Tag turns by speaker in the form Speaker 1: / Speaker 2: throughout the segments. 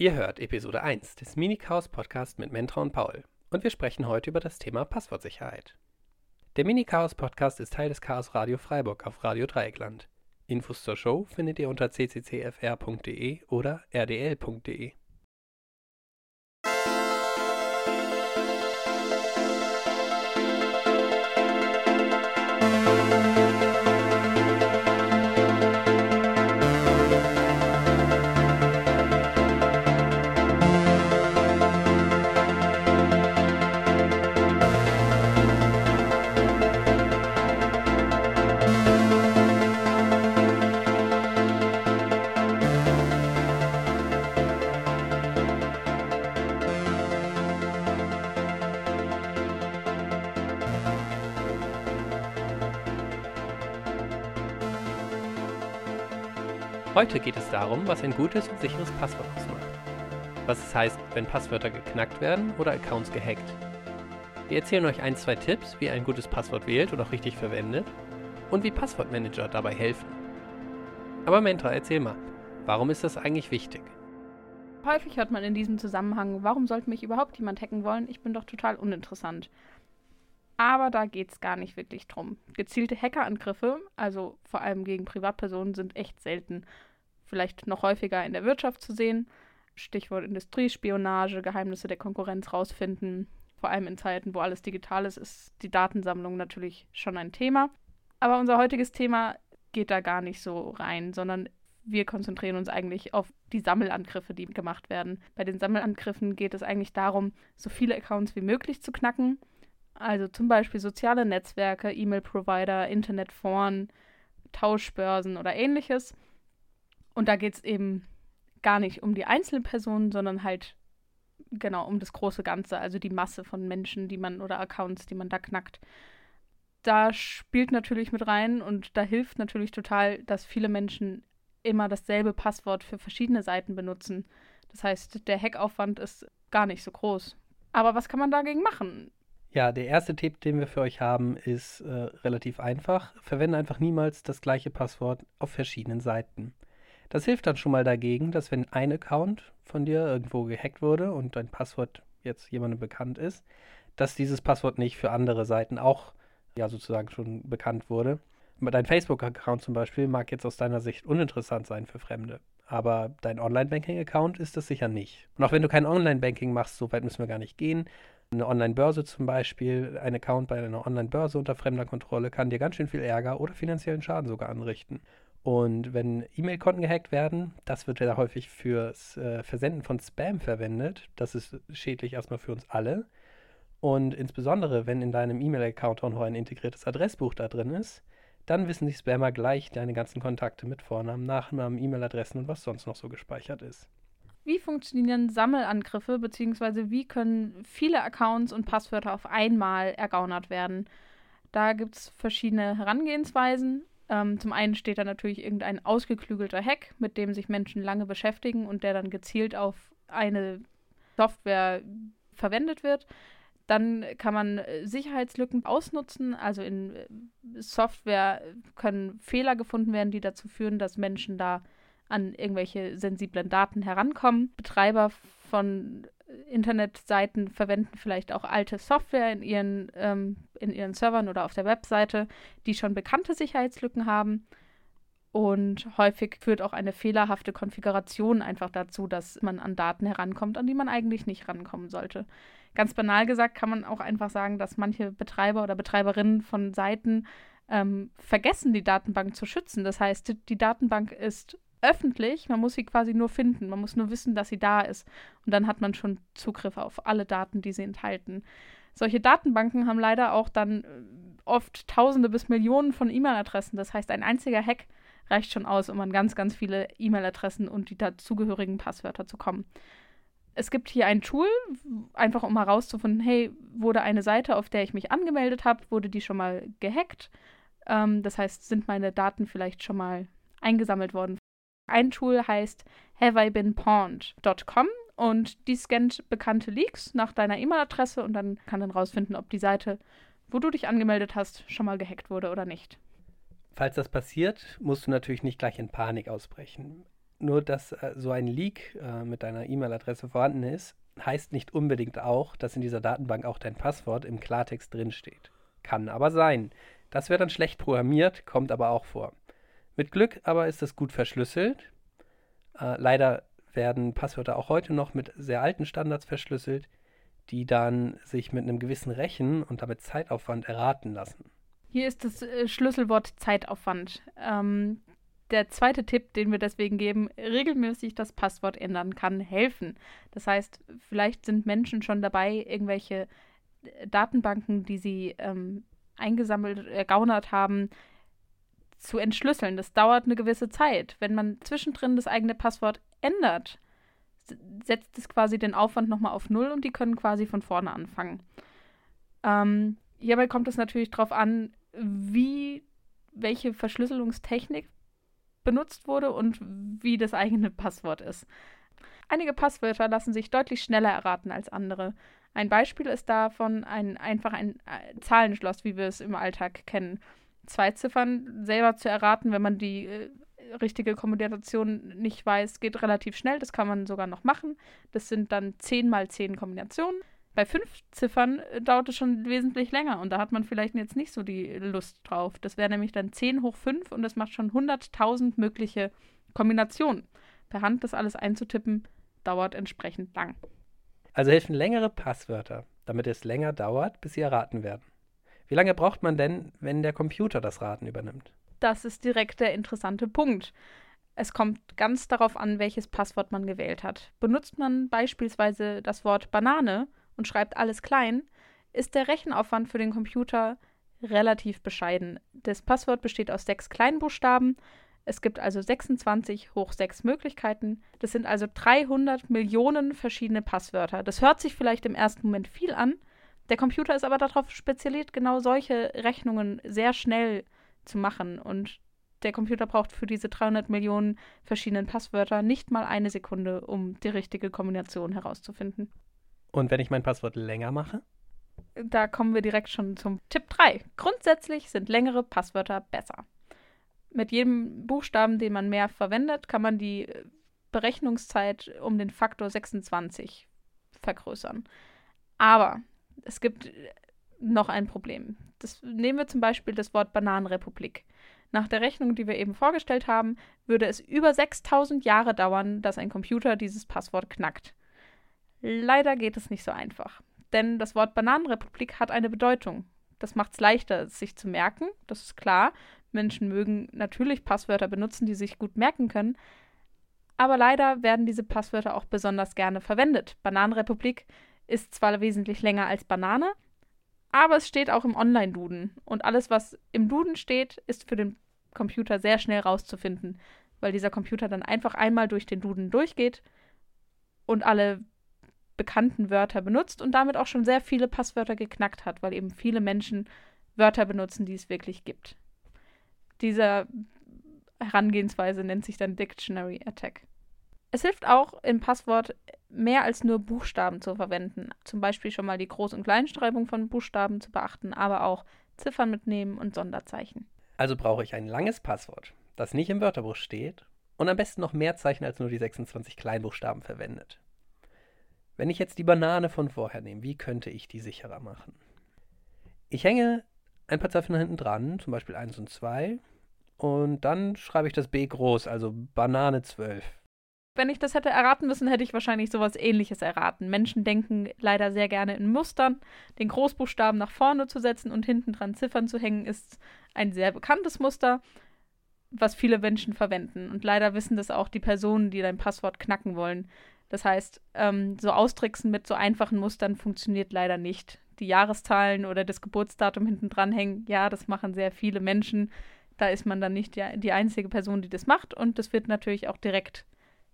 Speaker 1: Ihr hört Episode 1 des Mini-Chaos Podcast mit Mentor und Paul und wir sprechen heute über das Thema Passwortsicherheit. Der Mini-Chaos Podcast ist Teil des Chaos Radio Freiburg auf Radio Dreieckland. Infos zur Show findet ihr unter cccfr.de oder rdl.de. Heute geht es darum, was ein gutes und sicheres Passwort ausmacht. Was es heißt, wenn Passwörter geknackt werden oder Accounts gehackt. Wir erzählen euch ein, zwei Tipps, wie ihr ein gutes Passwort wählt und auch richtig verwendet und wie Passwortmanager dabei helfen. Aber Mentor, erzähl mal, warum ist das eigentlich wichtig?
Speaker 2: Häufig hört man in diesem Zusammenhang, warum sollte mich überhaupt jemand hacken wollen? Ich bin doch total uninteressant. Aber da geht es gar nicht wirklich drum. Gezielte Hackerangriffe, also vor allem gegen Privatpersonen, sind echt selten vielleicht noch häufiger in der Wirtschaft zu sehen. Stichwort Industriespionage, Geheimnisse der Konkurrenz rausfinden. Vor allem in Zeiten, wo alles digital ist, ist die Datensammlung natürlich schon ein Thema. Aber unser heutiges Thema geht da gar nicht so rein, sondern wir konzentrieren uns eigentlich auf die Sammelangriffe, die gemacht werden. Bei den Sammelangriffen geht es eigentlich darum, so viele Accounts wie möglich zu knacken. Also zum Beispiel soziale Netzwerke, E-Mail-Provider, Internetforen, Tauschbörsen oder ähnliches. Und da geht es eben gar nicht um die einzelnen Personen, sondern halt genau um das große Ganze, also die Masse von Menschen, die man oder Accounts, die man da knackt. Da spielt natürlich mit rein und da hilft natürlich total, dass viele Menschen immer dasselbe Passwort für verschiedene Seiten benutzen. Das heißt, der Hackaufwand ist gar nicht so groß. Aber was kann man dagegen machen?
Speaker 1: Ja, der erste Tipp, den wir für euch haben, ist äh, relativ einfach. Verwende einfach niemals das gleiche Passwort auf verschiedenen Seiten. Das hilft dann schon mal dagegen, dass wenn ein Account von dir irgendwo gehackt wurde und dein Passwort jetzt jemandem bekannt ist, dass dieses Passwort nicht für andere Seiten auch ja sozusagen schon bekannt wurde. Dein Facebook-Account zum Beispiel mag jetzt aus deiner Sicht uninteressant sein für Fremde. Aber dein Online-Banking-Account ist das sicher nicht. Und auch wenn du kein Online-Banking machst, so weit müssen wir gar nicht gehen. Eine Online-Börse zum Beispiel, ein Account bei einer Online-Börse unter fremder Kontrolle kann dir ganz schön viel Ärger oder finanziellen Schaden sogar anrichten. Und wenn E-Mail-Konten gehackt werden, das wird ja häufig fürs äh, Versenden von Spam verwendet. Das ist schädlich erstmal für uns alle. Und insbesondere, wenn in deinem E-Mail-Account auch noch ein integriertes Adressbuch da drin ist, dann wissen die Spammer gleich deine ganzen Kontakte mit Vornamen, Nachnamen, E-Mail-Adressen und was sonst noch so gespeichert ist.
Speaker 2: Wie funktionieren Sammelangriffe, beziehungsweise wie können viele Accounts und Passwörter auf einmal ergaunert werden? Da gibt es verschiedene Herangehensweisen. Ähm, zum einen steht da natürlich irgendein ausgeklügelter Hack, mit dem sich Menschen lange beschäftigen und der dann gezielt auf eine Software verwendet wird. Dann kann man äh, Sicherheitslücken ausnutzen. Also in äh, Software können Fehler gefunden werden, die dazu führen, dass Menschen da an irgendwelche sensiblen Daten herankommen. Betreiber von Internetseiten verwenden vielleicht auch alte Software in ihren, ähm, in ihren Servern oder auf der Webseite, die schon bekannte Sicherheitslücken haben. Und häufig führt auch eine fehlerhafte Konfiguration einfach dazu, dass man an Daten herankommt, an die man eigentlich nicht rankommen sollte. Ganz banal gesagt kann man auch einfach sagen, dass manche Betreiber oder Betreiberinnen von Seiten ähm, vergessen, die Datenbank zu schützen. Das heißt, die Datenbank ist öffentlich. Man muss sie quasi nur finden. Man muss nur wissen, dass sie da ist. Und dann hat man schon Zugriff auf alle Daten, die sie enthalten. Solche Datenbanken haben leider auch dann äh, oft Tausende bis Millionen von E-Mail-Adressen. Das heißt, ein einziger Hack reicht schon aus, um an ganz, ganz viele E-Mail-Adressen und die dazugehörigen Passwörter zu kommen. Es gibt hier ein Tool, einfach um herauszufinden, hey, wurde eine Seite, auf der ich mich angemeldet habe, wurde die schon mal gehackt? Ähm, das heißt, sind meine Daten vielleicht schon mal eingesammelt worden ein Tool heißt haveibeenpawned.com und die scannt bekannte Leaks nach deiner E-Mail-Adresse und dann kann dann rausfinden, ob die Seite, wo du dich angemeldet hast, schon mal gehackt wurde oder nicht.
Speaker 1: Falls das passiert, musst du natürlich nicht gleich in Panik ausbrechen. Nur, dass äh, so ein Leak äh, mit deiner E-Mail-Adresse vorhanden ist, heißt nicht unbedingt auch, dass in dieser Datenbank auch dein Passwort im Klartext drinsteht. Kann aber sein. Das wäre dann schlecht programmiert, kommt aber auch vor. Mit Glück aber ist es gut verschlüsselt. Äh, leider werden Passwörter auch heute noch mit sehr alten Standards verschlüsselt, die dann sich mit einem gewissen Rechen und damit Zeitaufwand erraten lassen.
Speaker 2: Hier ist das äh, Schlüsselwort Zeitaufwand. Ähm, der zweite Tipp, den wir deswegen geben, regelmäßig das Passwort ändern kann helfen. Das heißt, vielleicht sind Menschen schon dabei, irgendwelche äh, Datenbanken, die sie ähm, eingesammelt, ergaunert haben, zu entschlüsseln. Das dauert eine gewisse Zeit. Wenn man zwischendrin das eigene Passwort ändert, setzt es quasi den Aufwand nochmal auf Null und die können quasi von vorne anfangen. Ähm, hierbei kommt es natürlich darauf an, wie, welche Verschlüsselungstechnik benutzt wurde und wie das eigene Passwort ist. Einige Passwörter lassen sich deutlich schneller erraten als andere. Ein Beispiel ist davon ein, einfach ein äh, Zahlenschloss, wie wir es im Alltag kennen. Zwei Ziffern selber zu erraten, wenn man die äh, richtige Kombination nicht weiß, geht relativ schnell. Das kann man sogar noch machen. Das sind dann 10 mal 10 Kombinationen. Bei fünf Ziffern äh, dauert es schon wesentlich länger und da hat man vielleicht jetzt nicht so die Lust drauf. Das wäre nämlich dann 10 hoch 5 und das macht schon 100.000 mögliche Kombinationen. Per Hand das alles einzutippen, dauert entsprechend lang.
Speaker 1: Also helfen längere Passwörter, damit es länger dauert, bis sie erraten werden. Wie lange braucht man denn, wenn der Computer das Raten übernimmt?
Speaker 2: Das ist direkt der interessante Punkt. Es kommt ganz darauf an, welches Passwort man gewählt hat. Benutzt man beispielsweise das Wort Banane, und schreibt alles klein, ist der Rechenaufwand für den Computer relativ bescheiden. Das Passwort besteht aus sechs Kleinbuchstaben. Es gibt also 26 hoch 6 Möglichkeiten. Das sind also 300 Millionen verschiedene Passwörter. Das hört sich vielleicht im ersten Moment viel an. Der Computer ist aber darauf spezialisiert, genau solche Rechnungen sehr schnell zu machen. Und der Computer braucht für diese 300 Millionen verschiedenen Passwörter nicht mal eine Sekunde, um die richtige Kombination herauszufinden.
Speaker 1: Und wenn ich mein Passwort länger mache?
Speaker 2: Da kommen wir direkt schon zum Tipp 3. Grundsätzlich sind längere Passwörter besser. Mit jedem Buchstaben, den man mehr verwendet, kann man die Berechnungszeit um den Faktor 26 vergrößern. Aber es gibt noch ein Problem. Das, nehmen wir zum Beispiel das Wort Bananenrepublik. Nach der Rechnung, die wir eben vorgestellt haben, würde es über 6000 Jahre dauern, dass ein Computer dieses Passwort knackt. Leider geht es nicht so einfach. Denn das Wort Bananenrepublik hat eine Bedeutung. Das macht es leichter, es sich zu merken, das ist klar. Menschen mögen natürlich Passwörter benutzen, die sich gut merken können. Aber leider werden diese Passwörter auch besonders gerne verwendet. Bananenrepublik ist zwar wesentlich länger als Banane, aber es steht auch im Online-Duden. Und alles, was im Duden steht, ist für den Computer sehr schnell rauszufinden, weil dieser Computer dann einfach einmal durch den Duden durchgeht und alle bekannten Wörter benutzt und damit auch schon sehr viele Passwörter geknackt hat, weil eben viele Menschen Wörter benutzen, die es wirklich gibt. Diese Herangehensweise nennt sich dann Dictionary Attack. Es hilft auch, im Passwort mehr als nur Buchstaben zu verwenden. Zum Beispiel schon mal die Groß- und Kleinschreibung von Buchstaben zu beachten, aber auch Ziffern mitnehmen und Sonderzeichen.
Speaker 1: Also brauche ich ein langes Passwort, das nicht im Wörterbuch steht und am besten noch mehr Zeichen als nur die 26 Kleinbuchstaben verwendet. Wenn ich jetzt die Banane von vorher nehme, wie könnte ich die sicherer machen? Ich hänge ein paar Ziffern hinten dran, zum Beispiel 1 und 2, und dann schreibe ich das B groß, also Banane 12.
Speaker 2: Wenn ich das hätte erraten müssen, hätte ich wahrscheinlich sowas ähnliches erraten. Menschen denken leider sehr gerne in Mustern. Den Großbuchstaben nach vorne zu setzen und hinten dran Ziffern zu hängen, ist ein sehr bekanntes Muster, was viele Menschen verwenden. Und leider wissen das auch die Personen, die dein Passwort knacken wollen. Das heißt, ähm, so Austricksen mit so einfachen Mustern funktioniert leider nicht. Die Jahreszahlen oder das Geburtsdatum hinten dranhängen, ja, das machen sehr viele Menschen. Da ist man dann nicht die, die einzige Person, die das macht und das wird natürlich auch direkt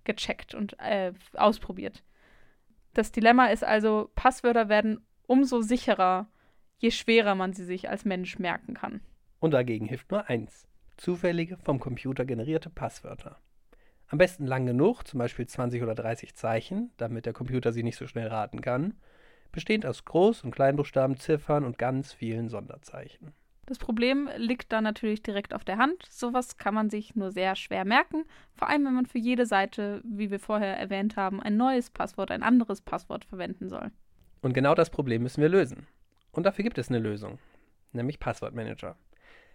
Speaker 2: gecheckt und äh, ausprobiert. Das Dilemma ist also, Passwörter werden umso sicherer, je schwerer man sie sich als Mensch merken kann.
Speaker 1: Und dagegen hilft nur eins: zufällige, vom Computer generierte Passwörter. Am besten lang genug, zum Beispiel 20 oder 30 Zeichen, damit der Computer sie nicht so schnell raten kann, bestehend aus Groß- und Kleinbuchstaben, Ziffern und ganz vielen Sonderzeichen.
Speaker 2: Das Problem liegt da natürlich direkt auf der Hand. Sowas kann man sich nur sehr schwer merken, vor allem wenn man für jede Seite, wie wir vorher erwähnt haben, ein neues Passwort, ein anderes Passwort verwenden soll.
Speaker 1: Und genau das Problem müssen wir lösen. Und dafür gibt es eine Lösung, nämlich Passwortmanager.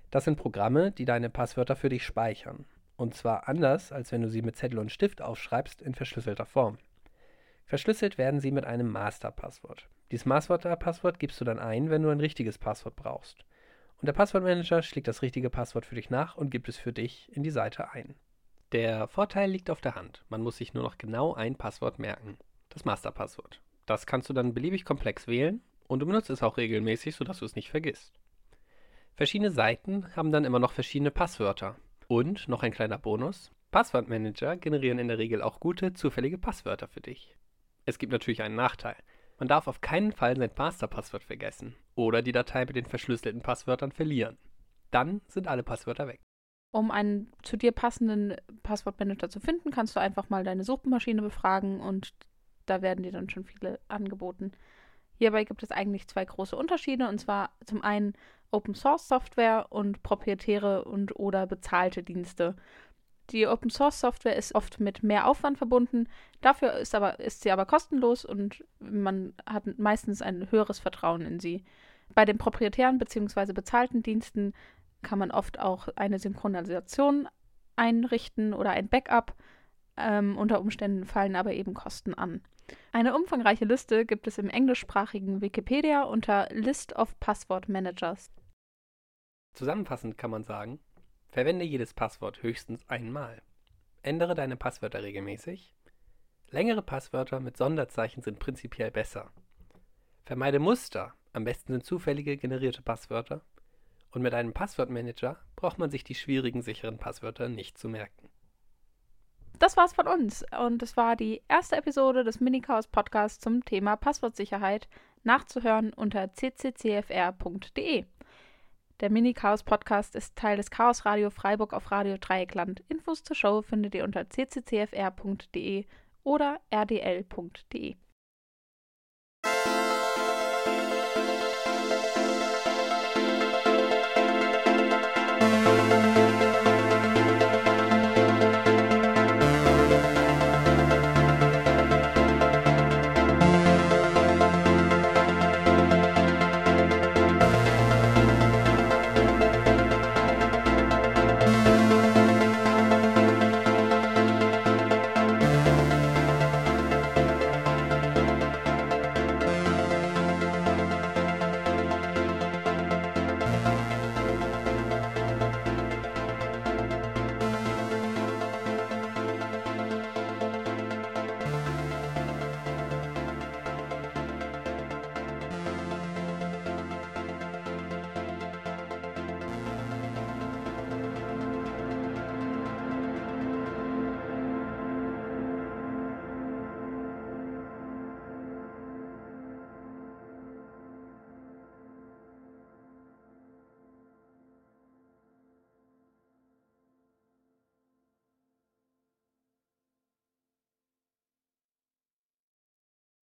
Speaker 1: Das sind Programme, die deine Passwörter für dich speichern. Und zwar anders, als wenn du sie mit Zettel und Stift aufschreibst, in verschlüsselter Form. Verschlüsselt werden sie mit einem Masterpasswort. Dieses Masterpasswort gibst du dann ein, wenn du ein richtiges Passwort brauchst. Und der Passwortmanager schlägt das richtige Passwort für dich nach und gibt es für dich in die Seite ein. Der Vorteil liegt auf der Hand. Man muss sich nur noch genau ein Passwort merken. Das Masterpasswort. Das kannst du dann beliebig komplex wählen und du benutzt es auch regelmäßig, sodass du es nicht vergisst. Verschiedene Seiten haben dann immer noch verschiedene Passwörter. Und noch ein kleiner Bonus. Passwortmanager generieren in der Regel auch gute, zufällige Passwörter für dich. Es gibt natürlich einen Nachteil. Man darf auf keinen Fall sein Masterpasswort vergessen oder die Datei mit den verschlüsselten Passwörtern verlieren. Dann sind alle Passwörter weg.
Speaker 2: Um einen zu dir passenden Passwortmanager zu finden, kannst du einfach mal deine Suchmaschine befragen und da werden dir dann schon viele angeboten. Hierbei gibt es eigentlich zwei große Unterschiede und zwar zum einen Open Source Software und proprietäre und oder bezahlte Dienste. Die Open Source Software ist oft mit mehr Aufwand verbunden, dafür ist, aber, ist sie aber kostenlos und man hat meistens ein höheres Vertrauen in sie. Bei den proprietären bzw. bezahlten Diensten kann man oft auch eine Synchronisation einrichten oder ein Backup. Ähm, unter Umständen fallen aber eben Kosten an. Eine umfangreiche Liste gibt es im englischsprachigen Wikipedia unter List of Password Managers.
Speaker 1: Zusammenfassend kann man sagen, verwende jedes Passwort höchstens einmal. Ändere deine Passwörter regelmäßig. Längere Passwörter mit Sonderzeichen sind prinzipiell besser. Vermeide Muster, am besten sind zufällige generierte Passwörter. Und mit einem Passwortmanager braucht man sich die schwierigen sicheren Passwörter nicht zu merken
Speaker 2: das war's von uns. Und es war die erste Episode des Mini-Chaos Podcasts zum Thema Passwortsicherheit. Nachzuhören unter cccfr.de. Der Mini-Chaos Podcast ist Teil des Chaos Radio Freiburg auf Radio Dreieckland. Infos zur Show findet ihr unter cccfr.de oder rdl.de.